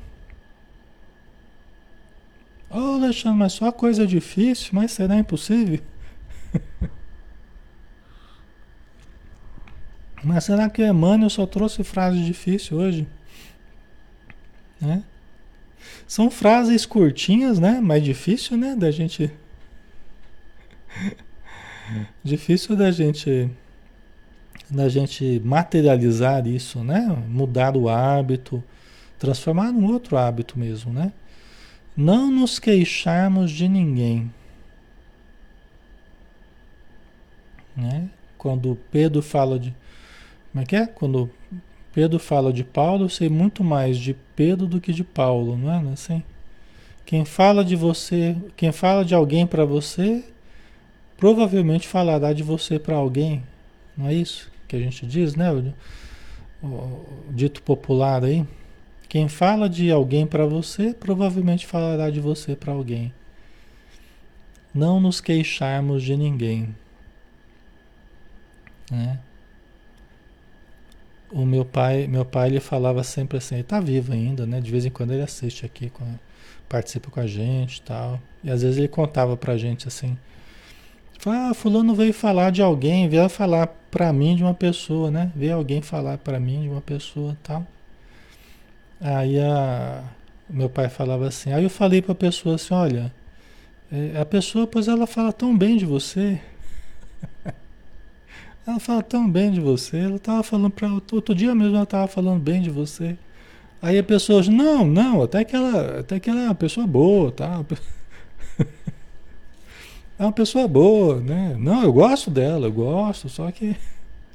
Oh, Alexandre, mas só coisa difícil, mas será impossível? [laughs] mas será que Emmanuel só trouxe frases difíceis hoje? Né? São frases curtinhas, né? Mais difícil, né? Da gente. [laughs] difícil da gente da gente materializar isso, né? Mudar o hábito, transformar num outro hábito mesmo, né? Não nos queixarmos de ninguém. Né? Quando Pedro fala de. Como é que é? Quando Pedro fala de Paulo, eu sei muito mais de Pedro do que de Paulo, não é, não é assim? Quem fala de você, quem fala de alguém para você, provavelmente falará de você para alguém, não é isso? Que a gente diz, né? O, o, dito popular aí. Quem fala de alguém para você, provavelmente falará de você para alguém. Não nos queixarmos de ninguém. Né? O meu pai, meu pai ele falava sempre assim, ele está vivo ainda, né? De vez em quando ele assiste aqui, participa com a gente tal. E às vezes ele contava pra gente assim, ah, fulano veio falar de alguém, veio falar para mim de uma pessoa, né? Veio alguém falar para mim de uma pessoa, tal. Aí a meu pai falava assim. Aí eu falei para a pessoa assim, olha, é, a pessoa, pois ela fala tão bem de você. [laughs] ela fala tão bem de você. Ela tava falando para outro dia mesmo ela tava falando bem de você. Aí a pessoa, não, não, até que ela, até que ela é uma pessoa boa, tá? [laughs] é uma pessoa boa, né? Não, eu gosto dela, eu gosto, só que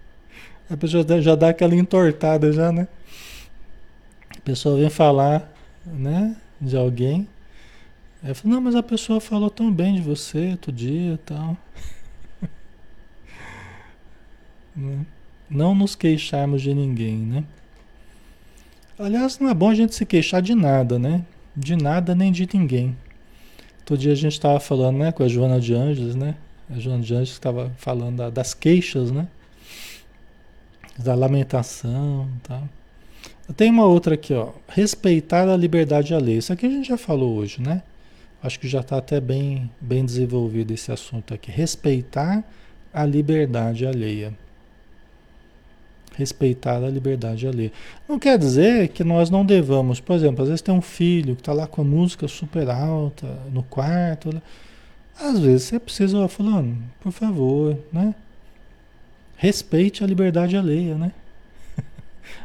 [laughs] a pessoa já dá aquela entortada já, né? A pessoa vem falar, né, de alguém. Aí fala, não, mas a pessoa falou tão bem de você outro dia e tal. [laughs] Né? Não nos queixarmos de ninguém, né? Aliás, não é bom a gente se queixar de nada, né? De nada nem de ninguém. Outro dia a gente estava falando né, com a Joana de Anjos, né? A Joana de Anjos estava falando da, das queixas, né? Da lamentação tal. Tem uma outra aqui, ó. Respeitar a liberdade alheia. Isso aqui a gente já falou hoje, né? Acho que já está até bem, bem desenvolvido esse assunto aqui. Respeitar a liberdade alheia respeitar a liberdade alheia. Não quer dizer que nós não devamos, por exemplo, às vezes tem um filho que está lá com a música super alta no quarto. Né? Às vezes você precisa, ó, fulano, por favor, né? Respeite a liberdade alheia, né? [laughs]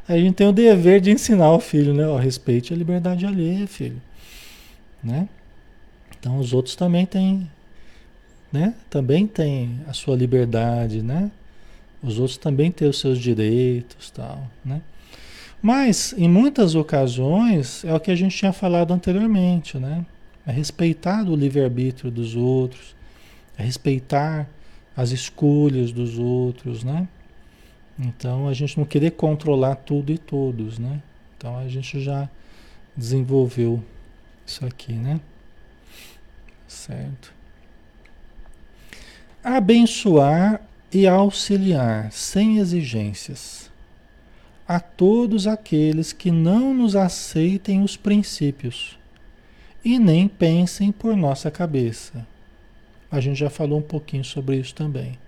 Aí a gente tem o dever de ensinar o filho, né? Ó, respeite a liberdade alheia, filho. Né? Então os outros também têm, né? Também tem a sua liberdade, né? Os outros também têm os seus direitos, tal, né? Mas em muitas ocasiões é o que a gente tinha falado anteriormente, né? É respeitar o livre-arbítrio dos outros, é respeitar as escolhas dos outros, né? Então a gente não querer controlar tudo e todos, né? Então a gente já desenvolveu isso aqui, né? Certo. Abençoar e auxiliar sem exigências a todos aqueles que não nos aceitem os princípios e nem pensem por nossa cabeça. A gente já falou um pouquinho sobre isso também.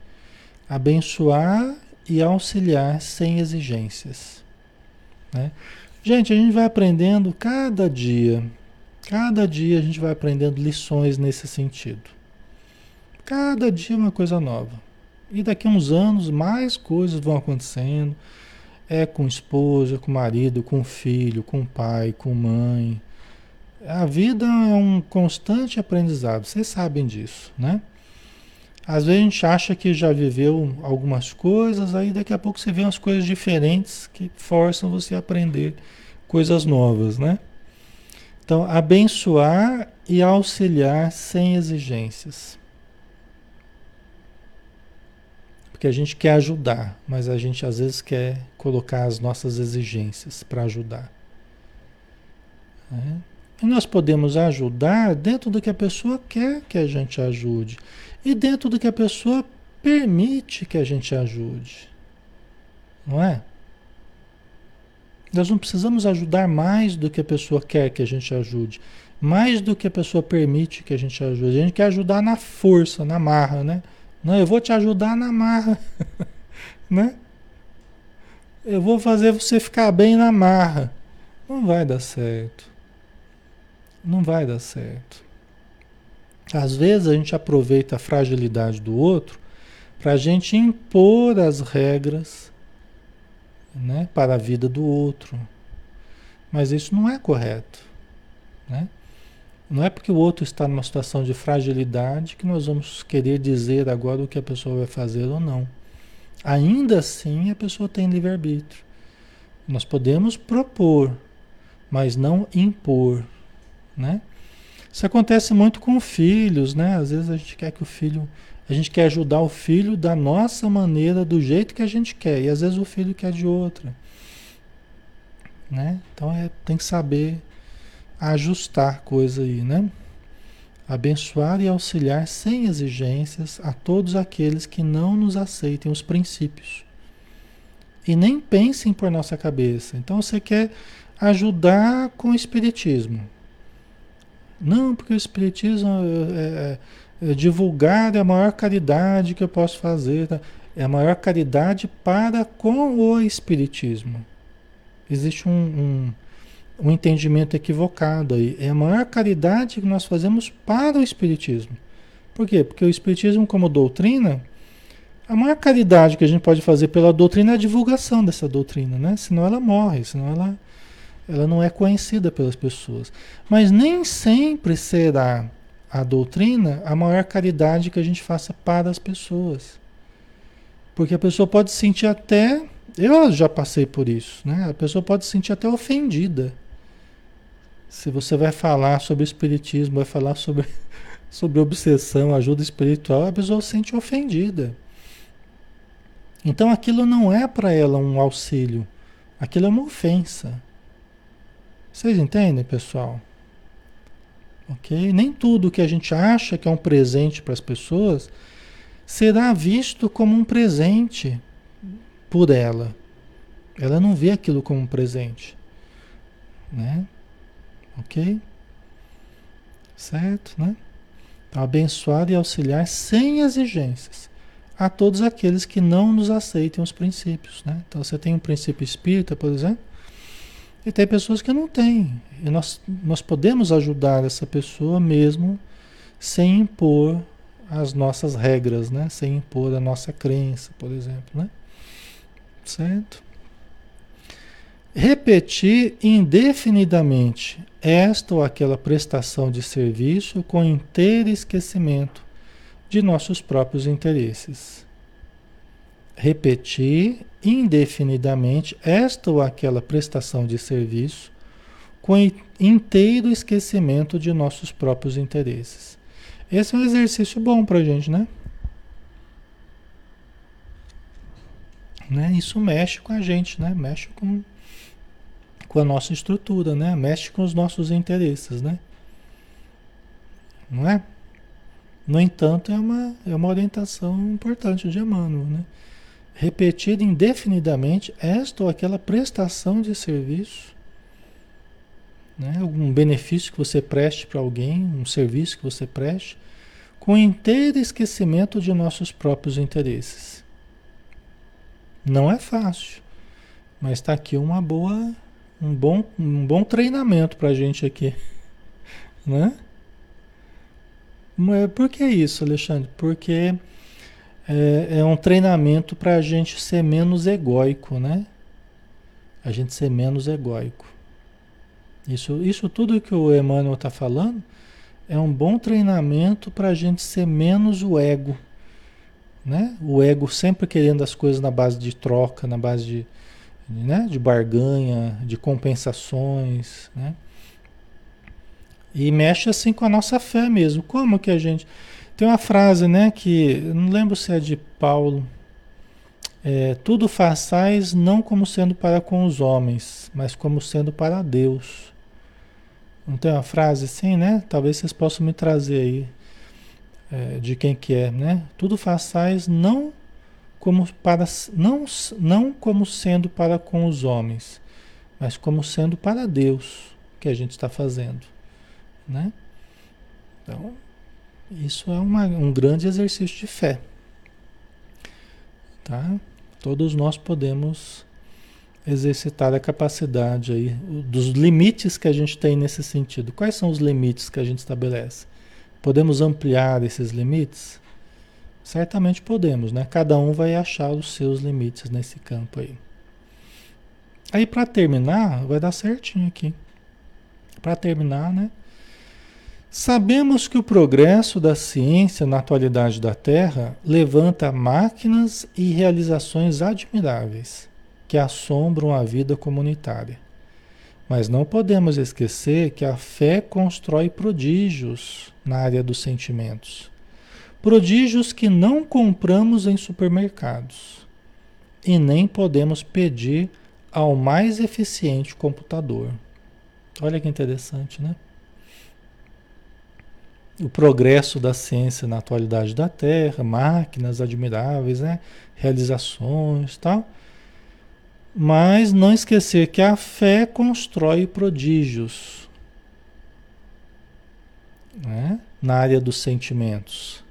Abençoar e auxiliar sem exigências. Né? Gente, a gente vai aprendendo cada dia, cada dia a gente vai aprendendo lições nesse sentido. Cada dia uma coisa nova. E daqui a uns anos mais coisas vão acontecendo. É com esposa, com marido, com filho, com pai, com mãe. A vida é um constante aprendizado, vocês sabem disso, né? Às vezes a gente acha que já viveu algumas coisas, aí daqui a pouco você vê umas coisas diferentes que forçam você a aprender coisas novas, né? Então, abençoar e auxiliar sem exigências. Porque a gente quer ajudar, mas a gente às vezes quer colocar as nossas exigências para ajudar. Né? E nós podemos ajudar dentro do que a pessoa quer que a gente ajude. E dentro do que a pessoa permite que a gente ajude. Não é? Nós não precisamos ajudar mais do que a pessoa quer que a gente ajude. Mais do que a pessoa permite que a gente ajude. A gente quer ajudar na força, na marra, né? Não, eu vou te ajudar na marra. [laughs] né? Eu vou fazer você ficar bem na marra. Não vai dar certo. Não vai dar certo. Às vezes a gente aproveita a fragilidade do outro para a gente impor as regras né, para a vida do outro. Mas isso não é correto. Né? Não é porque o outro está numa situação de fragilidade que nós vamos querer dizer agora o que a pessoa vai fazer ou não. Ainda assim, a pessoa tem livre-arbítrio. Nós podemos propor, mas não impor. Né? Isso acontece muito com filhos, né? Às vezes a gente quer que o filho, a gente quer ajudar o filho da nossa maneira, do jeito que a gente quer, e às vezes o filho quer de outra, né? Então é, tem que saber ajustar coisa aí, né? Abençoar e auxiliar sem exigências a todos aqueles que não nos aceitem os princípios e nem pensem por nossa cabeça. Então você quer ajudar com o espiritismo. Não, porque o Espiritismo é, é, é divulgar é a maior caridade que eu posso fazer. Tá? É a maior caridade para com o Espiritismo. Existe um, um, um entendimento equivocado aí. É a maior caridade que nós fazemos para o Espiritismo. Por quê? Porque o Espiritismo, como doutrina, a maior caridade que a gente pode fazer pela doutrina é a divulgação dessa doutrina, né? Senão ela morre, senão ela ela não é conhecida pelas pessoas. Mas nem sempre será a doutrina a maior caridade que a gente faça para as pessoas. Porque a pessoa pode se sentir até. Eu já passei por isso, né? A pessoa pode se sentir até ofendida. Se você vai falar sobre espiritismo, vai falar sobre, [laughs] sobre obsessão, ajuda espiritual, a pessoa se sente ofendida. Então aquilo não é para ela um auxílio, aquilo é uma ofensa. Vocês entendem, pessoal? Ok? Nem tudo que a gente acha que é um presente para as pessoas será visto como um presente por ela. Ela não vê aquilo como um presente. Né? Ok? Certo, né? Então, abençoar e auxiliar sem exigências a todos aqueles que não nos aceitem os princípios. Né? Então, você tem um princípio espírita, por exemplo, e tem pessoas que não têm. E nós, nós podemos ajudar essa pessoa mesmo sem impor as nossas regras, né? Sem impor a nossa crença, por exemplo, né? Certo? Repetir indefinidamente esta ou aquela prestação de serviço com inteiro esquecimento de nossos próprios interesses. Repetir indefinidamente esta ou aquela prestação de serviço com inteiro esquecimento de nossos próprios interesses. Esse é um exercício bom para a gente, né? né? Isso mexe com a gente, né? Mexe com, com a nossa estrutura, né? Mexe com os nossos interesses, né? Não é? No entanto, é uma, é uma orientação importante de Emmanuel, né? Repetir indefinidamente esta ou aquela prestação de serviço, né? um benefício que você preste para alguém, um serviço que você preste, com inteiro esquecimento de nossos próprios interesses. Não é fácil, mas está aqui uma boa, um bom, um bom treinamento para a gente aqui, [laughs] né? Por que isso, Alexandre? Porque é, é um treinamento para a gente ser menos egóico, né? A gente ser menos egóico. Isso, isso tudo que o Emmanuel está falando é um bom treinamento para a gente ser menos o ego. Né? O ego sempre querendo as coisas na base de troca, na base de, né? de barganha, de compensações. Né? E mexe assim com a nossa fé mesmo. Como que a gente. Tem uma frase, né, que não lembro se é de Paulo. É, tudo façais não como sendo para com os homens, mas como sendo para Deus. Não tem uma frase assim, né? Talvez vocês possam me trazer aí é, de quem que é, né? Tudo façais não como para não não como sendo para com os homens, mas como sendo para Deus que a gente está fazendo. Né? Então, isso é uma, um grande exercício de fé. Tá? Todos nós podemos exercitar a capacidade aí, dos limites que a gente tem nesse sentido. Quais são os limites que a gente estabelece? Podemos ampliar esses limites? Certamente podemos, né? Cada um vai achar os seus limites nesse campo aí. Aí para terminar, vai dar certinho aqui. Para terminar, né? Sabemos que o progresso da ciência na atualidade da Terra levanta máquinas e realizações admiráveis que assombram a vida comunitária. Mas não podemos esquecer que a fé constrói prodígios na área dos sentimentos. Prodígios que não compramos em supermercados e nem podemos pedir ao mais eficiente computador. Olha que interessante, né? o progresso da ciência na atualidade da Terra, máquinas admiráveis, né? realizações tal. Mas não esquecer que a fé constrói prodígios né? na área dos sentimentos.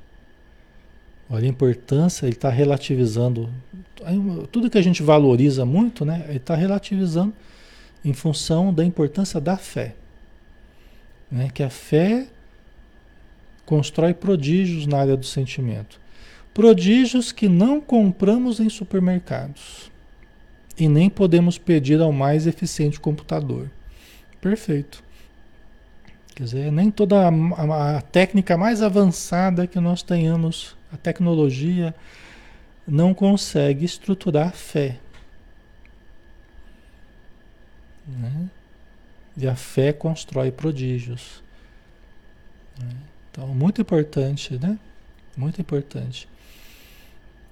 Olha a importância, ele está relativizando tudo que a gente valoriza muito, né? Ele está relativizando em função da importância da fé. Né? Que a fé constrói prodígios na área do sentimento. Prodígios que não compramos em supermercados e nem podemos pedir ao mais eficiente computador. Perfeito. Quer dizer, nem toda a, a, técnica mais avançada que nós tenhamos, a tecnologia, não consegue estruturar a fé. Né? E a fé constrói prodígios. Né? Então, muito importante, né? Muito importante.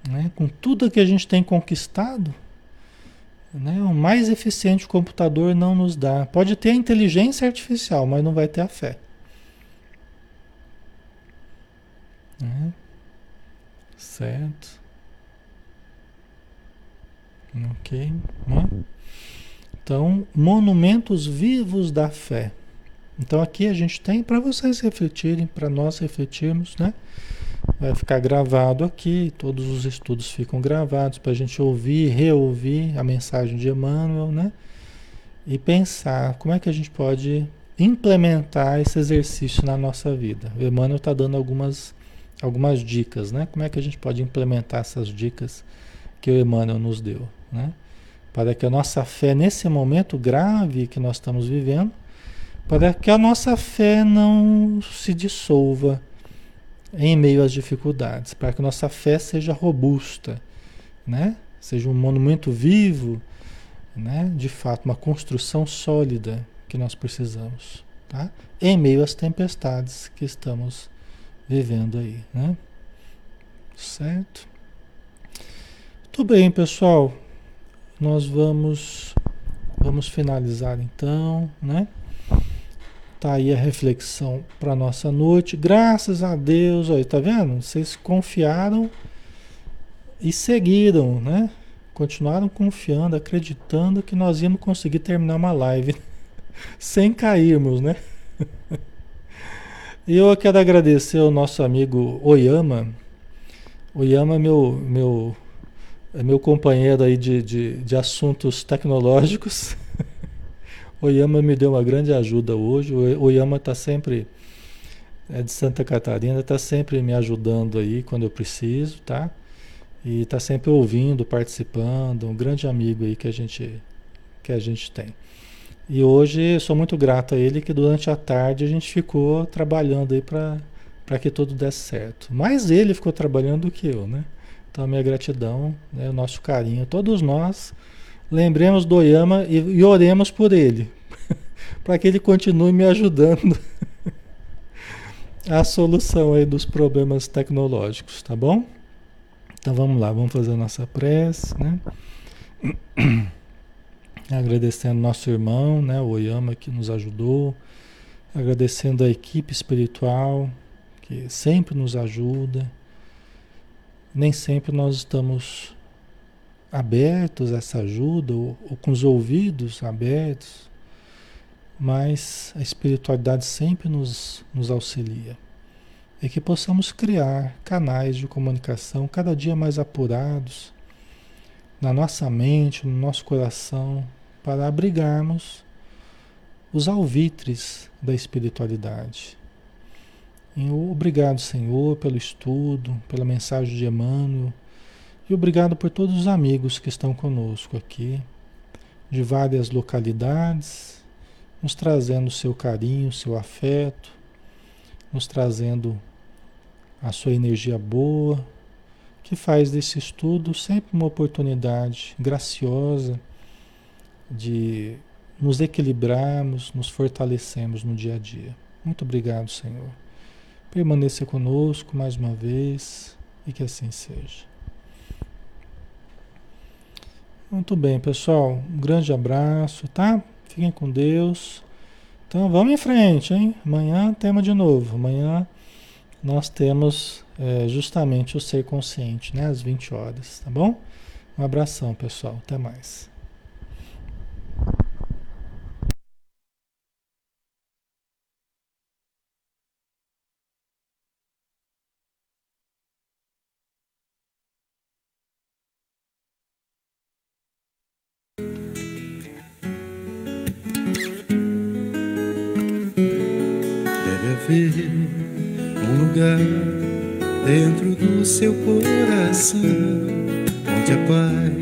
Né? Com tudo que a gente tem conquistado, né? o mais eficiente computador não nos dá. Pode ter a inteligência artificial, mas não vai ter a fé. Né? Certo. Ok. Né? Então, monumentos vivos da fé. Então aqui a gente tem para vocês refletirem, para nós refletirmos, né? Vai ficar gravado aqui, todos os estudos ficam gravados para a gente ouvir, reouvir a mensagem de Emmanuel, né? E pensar como é que a gente pode implementar esse exercício na nossa vida. O Emmanuel está dando algumas, algumas dicas, né? Como é que a gente pode implementar essas dicas que o Emmanuel nos deu, né? Para que a nossa fé nesse momento grave que nós estamos vivendo para que a nossa fé não se dissolva em meio às dificuldades, para que nossa fé seja robusta, né? Seja um monumento vivo, né? De fato, uma construção sólida que nós precisamos, tá? Em meio às tempestades que estamos vivendo aí, né? Certo? Tudo bem, pessoal. Nós vamos vamos finalizar então, né? Tá aí a reflexão para nossa noite. Graças a Deus, aí, tá vendo? Vocês confiaram e seguiram, né? Continuaram confiando, acreditando que nós íamos conseguir terminar uma live [laughs] sem cairmos, né? Eu quero agradecer ao nosso amigo Oyama. Oyama é meu, meu, é meu companheiro aí de, de, de assuntos tecnológicos. [laughs] Oyama me deu uma grande ajuda hoje. Oyama está sempre, é de Santa Catarina, está sempre me ajudando aí quando eu preciso, tá? E está sempre ouvindo, participando, um grande amigo aí que a gente, que a gente tem. E hoje sou muito grato a ele que durante a tarde a gente ficou trabalhando aí para que tudo desse certo. Mais ele ficou trabalhando do que eu, né? Então, a minha gratidão, né, o nosso carinho, todos nós lembremos do Oyama e, e oremos por ele, [laughs] para que ele continue me ajudando [laughs] a solução aí dos problemas tecnológicos, tá bom? Então vamos lá, vamos fazer a nossa prece, né? [clears throat] Agradecendo nosso irmão, né, o Oyama que nos ajudou, agradecendo a equipe espiritual que sempre nos ajuda. Nem sempre nós estamos abertos a essa ajuda, ou, ou com os ouvidos abertos, mas a espiritualidade sempre nos, nos auxilia. E que possamos criar canais de comunicação cada dia mais apurados na nossa mente, no nosso coração, para abrigarmos os alvitres da espiritualidade. E obrigado, Senhor, pelo estudo, pela mensagem de Emmanuel, e obrigado por todos os amigos que estão conosco aqui, de várias localidades, nos trazendo seu carinho, seu afeto, nos trazendo a sua energia boa, que faz desse estudo sempre uma oportunidade graciosa de nos equilibrarmos, nos fortalecemos no dia a dia. Muito obrigado, Senhor. Permaneça conosco mais uma vez e que assim seja. Muito bem, pessoal. Um grande abraço, tá? Fiquem com Deus. Então vamos em frente, hein? Amanhã tema de novo. Amanhã nós temos é, justamente o ser consciente, né? Às 20 horas, tá bom? Um abração, pessoal. Até mais. Um lugar dentro do seu coração onde a paz